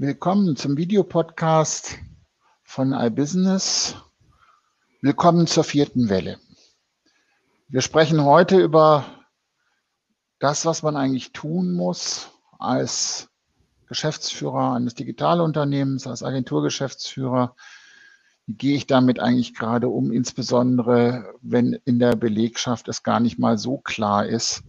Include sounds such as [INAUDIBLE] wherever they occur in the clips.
Willkommen zum Videopodcast von iBusiness. Willkommen zur vierten Welle. Wir sprechen heute über das, was man eigentlich tun muss als Geschäftsführer eines Digitalunternehmens, als Agenturgeschäftsführer. Wie gehe ich damit eigentlich gerade um, insbesondere wenn in der Belegschaft es gar nicht mal so klar ist,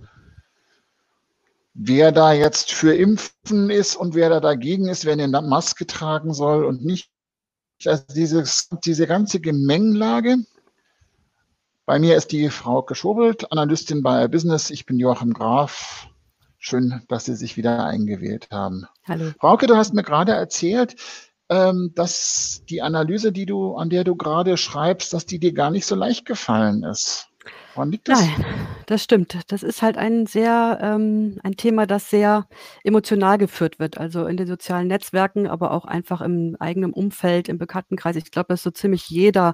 wer da jetzt für Impfen ist und wer da dagegen ist, wer eine Maske tragen soll und nicht. Also dieses, diese ganze Gemengelage. Bei mir ist die Frau Geschobelt, Analystin bei Business. Ich bin Joachim Graf. Schön, dass Sie sich wieder eingewählt haben. Hallo. Frauke, du hast mir gerade erzählt, ähm, dass die Analyse, die du, an der du gerade schreibst, dass die dir gar nicht so leicht gefallen ist. Woran liegt das? Nein, das stimmt. Das ist halt ein sehr ähm, ein Thema, das sehr emotional geführt wird, also in den sozialen Netzwerken, aber auch einfach im eigenen Umfeld, im Bekanntenkreis. Ich glaube, dass so ziemlich jeder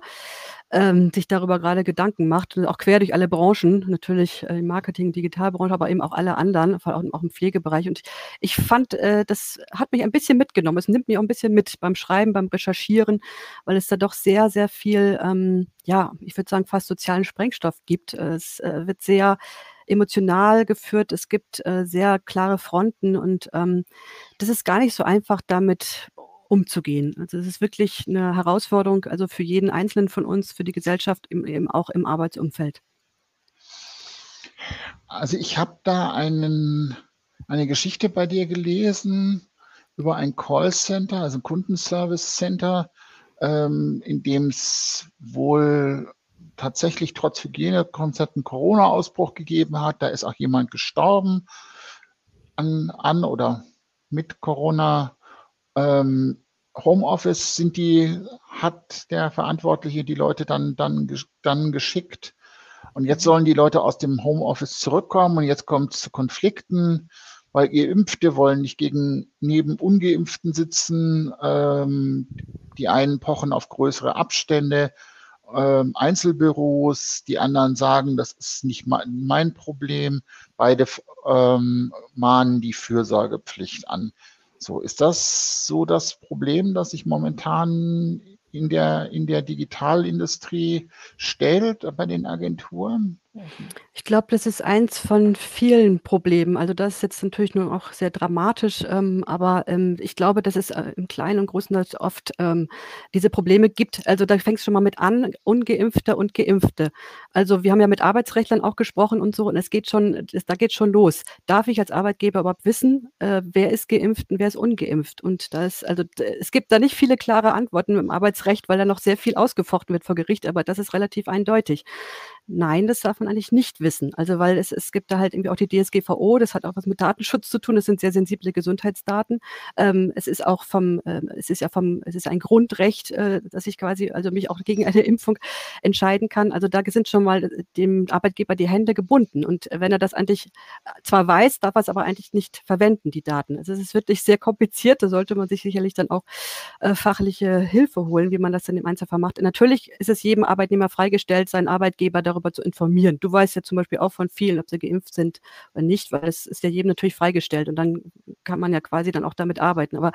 ähm, sich darüber gerade Gedanken macht, auch quer durch alle Branchen, natürlich äh, Marketing, Digitalbranche, aber eben auch alle anderen, vor allem auch im Pflegebereich. Und ich fand, äh, das hat mich ein bisschen mitgenommen. Es nimmt mich auch ein bisschen mit beim Schreiben, beim Recherchieren, weil es da doch sehr, sehr viel, ähm, ja, ich würde sagen, fast sozialen Sprengstoff gibt. Es äh, wird sehr emotional geführt. Es gibt äh, sehr klare Fronten und ähm, das ist gar nicht so einfach, damit umzugehen. Also es ist wirklich eine Herausforderung, also für jeden Einzelnen von uns, für die Gesellschaft, eben auch im Arbeitsumfeld. Also ich habe da einen, eine Geschichte bei dir gelesen über ein Callcenter, also ein Kundenservice Center, ähm, in dem es wohl tatsächlich trotz Hygienekonzepten Corona-Ausbruch gegeben hat. Da ist auch jemand gestorben an, an oder mit Corona. Ähm, Homeoffice sind die, hat der Verantwortliche die Leute dann, dann, dann geschickt. Und jetzt sollen die Leute aus dem Homeoffice zurückkommen und jetzt kommt es zu Konflikten, weil Geimpfte wollen nicht gegen neben Ungeimpften sitzen. Ähm, die einen pochen auf größere Abstände, ähm, Einzelbüros, die anderen sagen, das ist nicht mein, mein Problem. Beide ähm, mahnen die Fürsorgepflicht an. So, ist das so das Problem, das sich momentan in der, in der Digitalindustrie stellt bei den Agenturen? Ich glaube, das ist eins von vielen Problemen. Also das ist jetzt natürlich nur auch sehr dramatisch, ähm, aber ähm, ich glaube, dass es äh, im Kleinen und Großen oft ähm, diese Probleme gibt. Also da fängt es schon mal mit an, Ungeimpfte und Geimpfte. Also wir haben ja mit Arbeitsrechtlern auch gesprochen und so und es geht schon, es, da geht schon los. Darf ich als Arbeitgeber überhaupt wissen, äh, wer ist geimpft und wer ist ungeimpft? Und da ist, also es gibt da nicht viele klare Antworten im Arbeitsrecht, weil da noch sehr viel ausgefochten wird vor Gericht, aber das ist relativ eindeutig. Nein, das darf man eigentlich nicht wissen. Also weil es, es gibt da halt irgendwie auch die DSGVO, das hat auch was mit Datenschutz zu tun, das sind sehr sensible Gesundheitsdaten. Ähm, es ist auch vom, äh, es ist ja vom, es ist ein Grundrecht, äh, dass ich quasi also mich auch gegen eine [LAUGHS] Impfung entscheiden kann. Also da sind schon mal dem Arbeitgeber die Hände gebunden. Und wenn er das eigentlich zwar weiß, darf er es aber eigentlich nicht verwenden, die Daten. Also es ist wirklich sehr kompliziert, da sollte man sich sicherlich dann auch äh, fachliche Hilfe holen, wie man das dann im Einzelfall macht. natürlich ist es jedem Arbeitnehmer freigestellt, seinen Arbeitgeber darüber darüber zu informieren. Du weißt ja zum Beispiel auch von vielen, ob sie geimpft sind oder nicht, weil es ist ja jedem natürlich freigestellt und dann kann man ja quasi dann auch damit arbeiten. Aber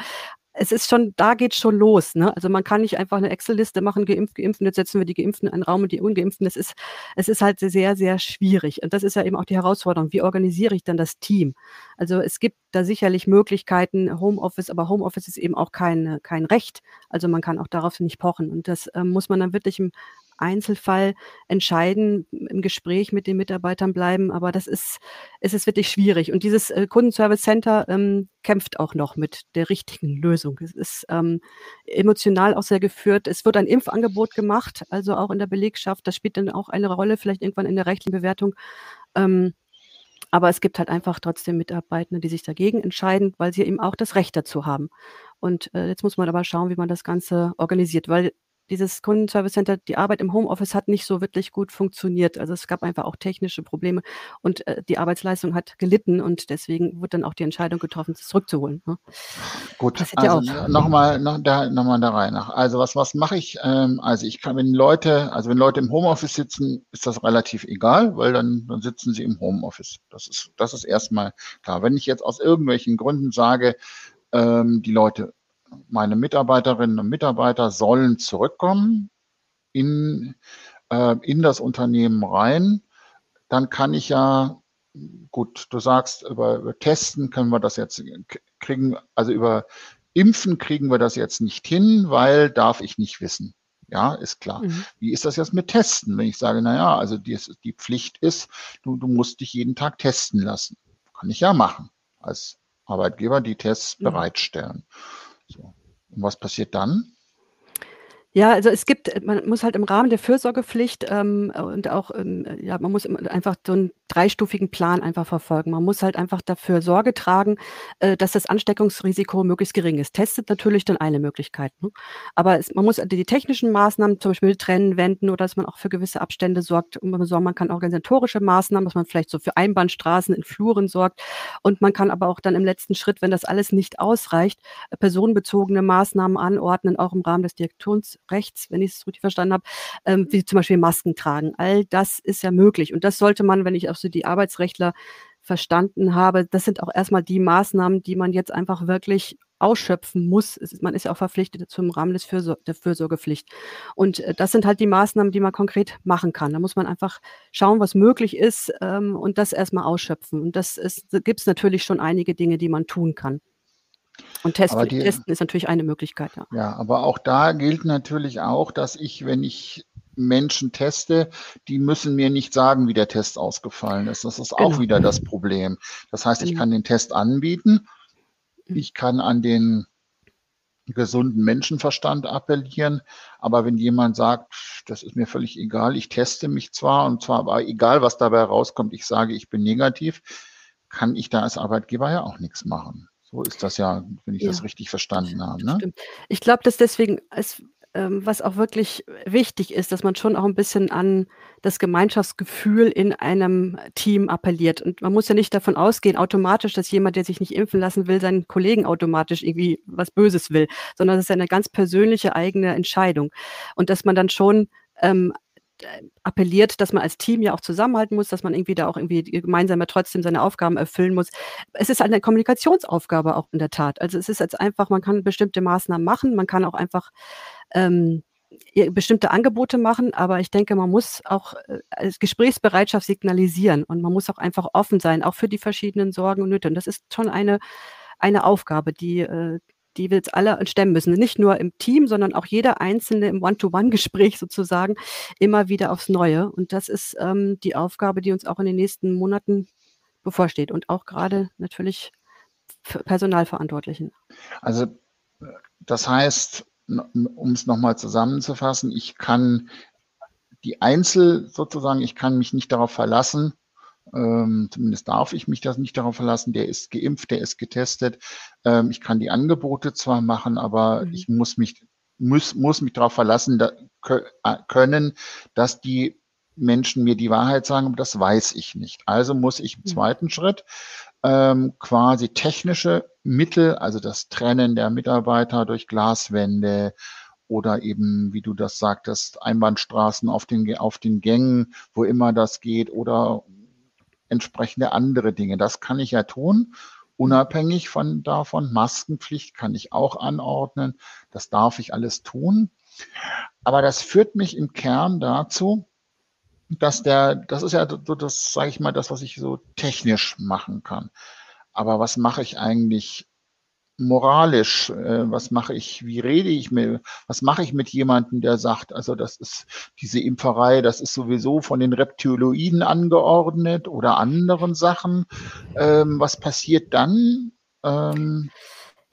es ist schon, da geht schon los. Ne? Also man kann nicht einfach eine Excel-Liste machen, geimpft, geimpft, jetzt setzen wir die Geimpften in einen Raum und die Ungeimpften. Das ist, es ist halt sehr, sehr schwierig. Und das ist ja eben auch die Herausforderung. Wie organisiere ich dann das Team? Also es gibt da sicherlich Möglichkeiten, Homeoffice, aber Homeoffice ist eben auch kein, kein Recht. Also man kann auch darauf nicht pochen. Und das äh, muss man dann wirklich im Einzelfall entscheiden, im Gespräch mit den Mitarbeitern bleiben. Aber das ist, es ist wirklich schwierig. Und dieses äh, Kundenservice Center ähm, kämpft auch noch mit der richtigen Lösung. Es ist ähm, emotional auch sehr geführt. Es wird ein Impfangebot gemacht, also auch in der Belegschaft. Das spielt dann auch eine Rolle, vielleicht irgendwann in der rechtlichen Bewertung. Ähm, aber es gibt halt einfach trotzdem Mitarbeitende, die sich dagegen entscheiden, weil sie eben auch das Recht dazu haben. Und äh, jetzt muss man aber schauen, wie man das Ganze organisiert, weil dieses Kundenservice Center, die Arbeit im Homeoffice hat nicht so wirklich gut funktioniert. Also es gab einfach auch technische Probleme und äh, die Arbeitsleistung hat gelitten und deswegen wurde dann auch die Entscheidung getroffen, es zurückzuholen. Ne? Gut, also nochmal noch da, noch mal da rein. Also was, was mache ich? Ähm, also ich kann, wenn Leute, also wenn Leute im Homeoffice sitzen, ist das relativ egal, weil dann, dann sitzen sie im Homeoffice. Das ist, das ist erstmal klar. Wenn ich jetzt aus irgendwelchen Gründen sage, ähm, die Leute meine Mitarbeiterinnen und Mitarbeiter sollen zurückkommen in, äh, in das Unternehmen rein, dann kann ich ja, gut, du sagst, über, über Testen können wir das jetzt kriegen, also über Impfen kriegen wir das jetzt nicht hin, weil darf ich nicht wissen. Ja, ist klar. Mhm. Wie ist das jetzt mit Testen? Wenn ich sage, na ja, also die, die Pflicht ist, du, du musst dich jeden Tag testen lassen. Kann ich ja machen als Arbeitgeber, die Tests mhm. bereitstellen. So. Und was passiert dann? Ja, also es gibt man muss halt im Rahmen der Fürsorgepflicht, ähm, und auch, ähm, ja, man muss einfach so 'n dreistufigen Plan einfach verfolgen. Man muss halt einfach dafür Sorge tragen, äh, dass das Ansteckungsrisiko möglichst gering ist. Testet natürlich dann eine Möglichkeit, ne? Aber es man muss die technischen Maßnahmen, zum Beispiel Trennen, wenden oder dass man auch für gewisse Abstände sorgt. Und man kann organisatorische Maßnahmen, dass man vielleicht so für Einbahnstraßen in Fluren sorgt. Und man kann aber auch dann im letzten Schritt, wenn das alles nicht ausreicht, personenbezogene Maßnahmen anordnen, auch im Rahmen des Direktions rechts, wenn ich es richtig verstanden habe, ähm, wie zum Beispiel Masken tragen. All das ist ja möglich. Und das sollte man, wenn ich auch so die Arbeitsrechtler verstanden habe, das sind auch erstmal die Maßnahmen, die man jetzt einfach wirklich ausschöpfen muss. Ist, man ist ja auch verpflichtet zum Rahmen des Fürsor der Fürsorgepflicht. Und äh, das sind halt die Maßnahmen, die man konkret machen kann. Da muss man einfach schauen, was möglich ist ähm, und das erstmal ausschöpfen. Und das gibt es natürlich schon einige Dinge, die man tun kann. Und testen, die, testen ist natürlich eine Möglichkeit. Ja. ja, aber auch da gilt natürlich auch, dass ich, wenn ich Menschen teste, die müssen mir nicht sagen, wie der Test ausgefallen ist. Das ist genau. auch wieder das Problem. Das heißt, ich genau. kann den Test anbieten. Mhm. Ich kann an den gesunden Menschenverstand appellieren. Aber wenn jemand sagt, das ist mir völlig egal, ich teste mich zwar und zwar aber egal, was dabei rauskommt, ich sage, ich bin negativ, kann ich da als Arbeitgeber ja auch nichts machen. So ist das ja, wenn ich ja, das richtig verstanden habe. Ne? Stimmt. Ich glaube, dass deswegen, es, ähm, was auch wirklich wichtig ist, dass man schon auch ein bisschen an das Gemeinschaftsgefühl in einem Team appelliert. Und man muss ja nicht davon ausgehen, automatisch, dass jemand, der sich nicht impfen lassen will, seinen Kollegen automatisch irgendwie was Böses will, sondern das ist ja eine ganz persönliche eigene Entscheidung. Und dass man dann schon ähm, appelliert, dass man als Team ja auch zusammenhalten muss, dass man irgendwie da auch irgendwie gemeinsam ja trotzdem seine Aufgaben erfüllen muss. Es ist eine Kommunikationsaufgabe auch in der Tat. Also es ist jetzt einfach, man kann bestimmte Maßnahmen machen, man kann auch einfach ähm, bestimmte Angebote machen, aber ich denke, man muss auch äh, als Gesprächsbereitschaft signalisieren und man muss auch einfach offen sein, auch für die verschiedenen Sorgen und Nöte. Und das ist schon eine, eine Aufgabe, die, äh, die wir jetzt alle stemmen müssen. Nicht nur im Team, sondern auch jeder Einzelne im One-to-One-Gespräch sozusagen immer wieder aufs Neue. Und das ist ähm, die Aufgabe, die uns auch in den nächsten Monaten bevorsteht und auch gerade natürlich Personalverantwortlichen. Also das heißt, um es nochmal zusammenzufassen, ich kann die Einzel sozusagen, ich kann mich nicht darauf verlassen, ähm, zumindest darf ich mich das nicht darauf verlassen, der ist geimpft, der ist getestet. Ähm, ich kann die Angebote zwar machen, aber mhm. ich muss mich, muss, muss mich darauf verlassen da, äh, können, dass die Menschen mir die Wahrheit sagen, aber das weiß ich nicht. Also muss ich im mhm. zweiten Schritt ähm, quasi technische Mittel, also das Trennen der Mitarbeiter durch Glaswände oder eben, wie du das sagtest, Einbahnstraßen auf den, auf den Gängen, wo immer das geht oder entsprechende andere Dinge. Das kann ich ja tun, unabhängig von davon. Maskenpflicht kann ich auch anordnen. Das darf ich alles tun. Aber das führt mich im Kern dazu, dass der, das ist ja so das, sage ich mal, das, was ich so technisch machen kann. Aber was mache ich eigentlich moralisch? Äh, was mache ich? Wie rede ich mit? Was mache ich mit jemandem, der sagt, also das ist diese Impferei, das ist sowieso von den Reptiloiden angeordnet oder anderen Sachen? Ähm, was passiert dann? Ähm,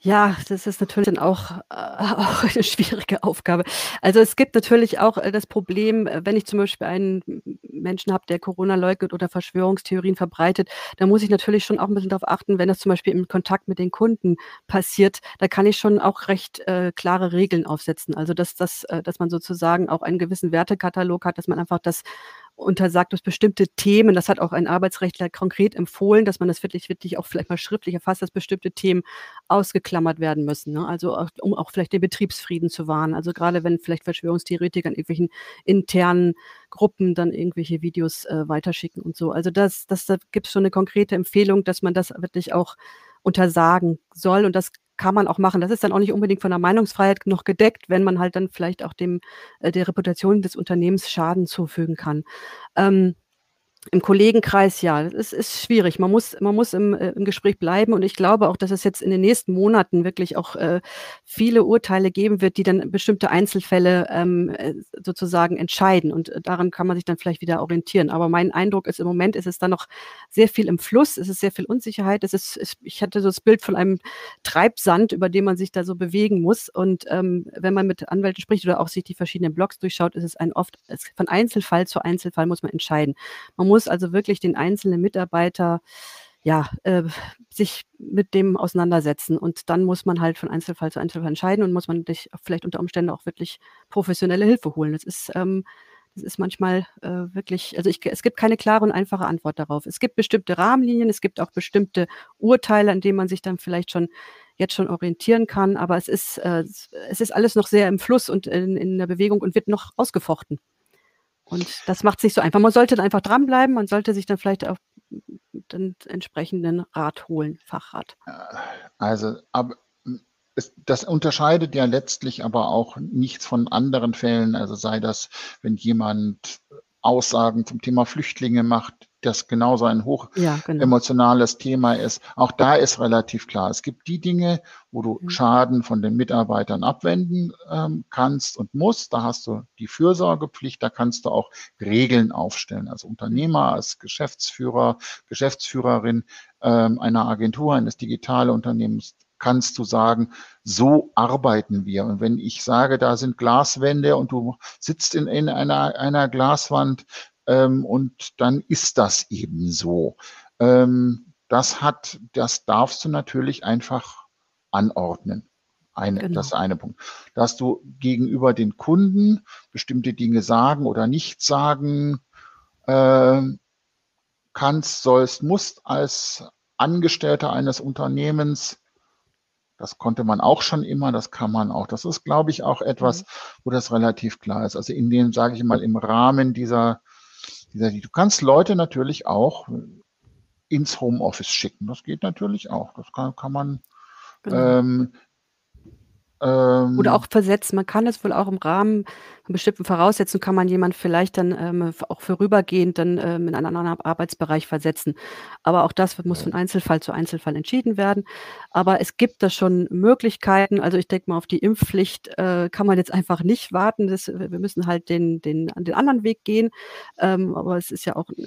ja, das ist natürlich dann auch, äh, [LAUGHS] auch eine schwierige Aufgabe. Also es gibt natürlich auch äh, das Problem, äh, wenn ich zum Beispiel einen Menschen habe, der Corona leugnet oder Verschwörungstheorien verbreitet, da muss ich natürlich schon auch ein bisschen darauf achten, wenn das zum Beispiel im Kontakt mit den Kunden passiert, da kann ich schon auch recht äh, klare Regeln aufsetzen. Also dass, dass, äh, dass man sozusagen auch einen gewissen Wertekatalog hat, dass man einfach das untersagt, dass bestimmte Themen, das hat auch ein Arbeitsrechtler konkret empfohlen, dass man das wirklich, wirklich auch vielleicht mal schriftlich erfasst, dass bestimmte Themen ausgeklammert werden müssen. Ne? Also auch, um auch vielleicht den Betriebsfrieden zu wahren. Also gerade wenn vielleicht Verschwörungstheoretiker in irgendwelchen internen Gruppen dann irgendwelche Videos äh, weiterschicken und so. Also das, das, da gibt es schon eine konkrete Empfehlung, dass man das wirklich auch untersagen soll. Und das kann man auch machen. Das ist dann auch nicht unbedingt von der Meinungsfreiheit noch gedeckt, wenn man halt dann vielleicht auch dem äh, der Reputation des Unternehmens Schaden zufügen kann. Ähm, im Kollegenkreis, ja, es ist schwierig. Man muss, man muss im, äh, im Gespräch bleiben und ich glaube auch, dass es jetzt in den nächsten Monaten wirklich auch äh, viele Urteile geben wird, die dann bestimmte Einzelfälle ähm, äh, sozusagen entscheiden und äh, daran kann man sich dann vielleicht wieder orientieren. Aber mein Eindruck ist, im Moment ist es dann noch sehr viel im Fluss, es ist sehr viel Unsicherheit, es ist, es, ich hatte so das Bild von einem Treibsand, über dem man sich da so bewegen muss und ähm, wenn man mit Anwälten spricht oder auch sich die verschiedenen Blogs durchschaut, ist es ein oft, es, von Einzelfall zu Einzelfall muss man entscheiden. Man muss also wirklich den einzelnen Mitarbeiter ja, äh, sich mit dem auseinandersetzen. Und dann muss man halt von Einzelfall zu Einzelfall entscheiden und muss man sich vielleicht unter Umständen auch wirklich professionelle Hilfe holen. Das ist, ähm, das ist manchmal äh, wirklich, also ich, es gibt keine klare und einfache Antwort darauf. Es gibt bestimmte Rahmenlinien, es gibt auch bestimmte Urteile, an denen man sich dann vielleicht schon jetzt schon orientieren kann, aber es ist, äh, es ist alles noch sehr im Fluss und in, in der Bewegung und wird noch ausgefochten. Und das macht sich so einfach. Man sollte dann einfach dranbleiben, man sollte sich dann vielleicht auch den entsprechenden Rat holen, Fachrat. Äh, also, aber das unterscheidet ja letztlich aber auch nichts von anderen Fällen. Also sei das, wenn jemand Aussagen zum Thema Flüchtlinge macht, das genauso ein hoch ja, genau. emotionales Thema ist. Auch da ist relativ klar. Es gibt die Dinge, wo du mhm. Schaden von den Mitarbeitern abwenden ähm, kannst und musst. Da hast du die Fürsorgepflicht. Da kannst du auch Regeln aufstellen. Als Unternehmer, als Geschäftsführer, Geschäftsführerin ähm, einer Agentur, eines Digitalunternehmens kannst du sagen, so arbeiten wir. Und wenn ich sage, da sind Glaswände und du sitzt in, in einer, einer Glaswand, ähm, und dann ist das eben so. Ähm, das hat, das darfst du natürlich einfach anordnen. Eine, genau. Das ist eine Punkt. Dass du gegenüber den Kunden bestimmte Dinge sagen oder nicht sagen äh, kannst, sollst, musst als Angestellter eines Unternehmens. Das konnte man auch schon immer, das kann man auch. Das ist, glaube ich, auch etwas, mhm. wo das relativ klar ist. Also in dem, sage ich mal, im Rahmen dieser Du kannst Leute natürlich auch ins Homeoffice schicken. Das geht natürlich auch. Das kann, kann man. Genau. Ähm, ähm, Oder auch versetzen. Man kann es wohl auch im Rahmen von bestimmten Voraussetzungen kann man jemand vielleicht dann ähm, auch vorübergehend dann ähm, in einen anderen Arbeitsbereich versetzen. Aber auch das muss von Einzelfall zu Einzelfall entschieden werden. Aber es gibt da schon Möglichkeiten. Also ich denke mal, auf die Impfpflicht äh, kann man jetzt einfach nicht warten. Das, wir müssen halt den, den, den anderen Weg gehen. Ähm, aber es ist ja auch äh,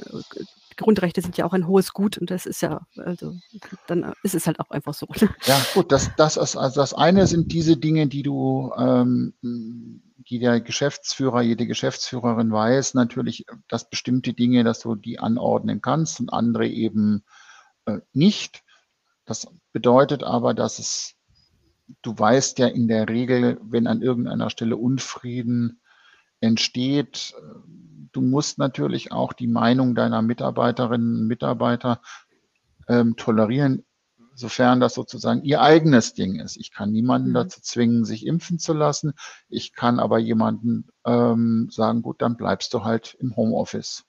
Grundrechte sind ja auch ein hohes Gut und das ist ja, also dann ist es halt auch einfach so. Ja, gut, das, das ist also das eine sind diese Dinge, die du, ähm, die der Geschäftsführer, jede Geschäftsführerin weiß, natürlich, dass bestimmte Dinge, dass du die anordnen kannst und andere eben äh, nicht. Das bedeutet aber, dass es, du weißt ja in der Regel, wenn an irgendeiner Stelle Unfrieden entsteht, du musst natürlich auch die Meinung deiner Mitarbeiterinnen und Mitarbeiter ähm, tolerieren, sofern das sozusagen ihr eigenes Ding ist. Ich kann niemanden mhm. dazu zwingen, sich impfen zu lassen. Ich kann aber jemanden ähm, sagen, gut, dann bleibst du halt im Homeoffice.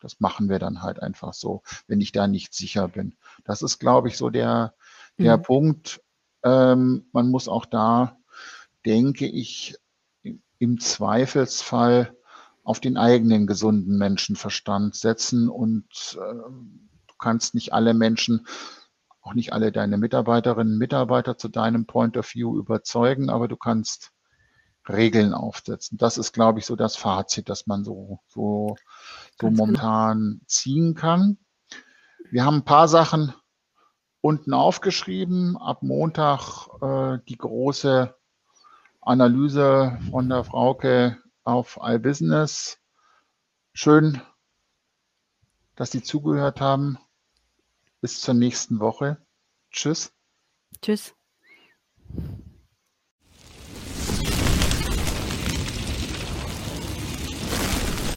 Das machen wir dann halt einfach so, wenn ich da nicht sicher bin. Das ist, glaube ich, so der, der mhm. Punkt. Ähm, man muss auch da, denke ich, im Zweifelsfall auf den eigenen gesunden Menschenverstand setzen und äh, du kannst nicht alle Menschen, auch nicht alle deine Mitarbeiterinnen und Mitarbeiter zu deinem Point of View überzeugen, aber du kannst Regeln aufsetzen. Das ist, glaube ich, so das Fazit, das man so, so, so genau. momentan ziehen kann. Wir haben ein paar Sachen unten aufgeschrieben. Ab Montag äh, die große Analyse von der Frauke auf iBusiness. Schön, dass Sie zugehört haben. Bis zur nächsten Woche. Tschüss. Tschüss.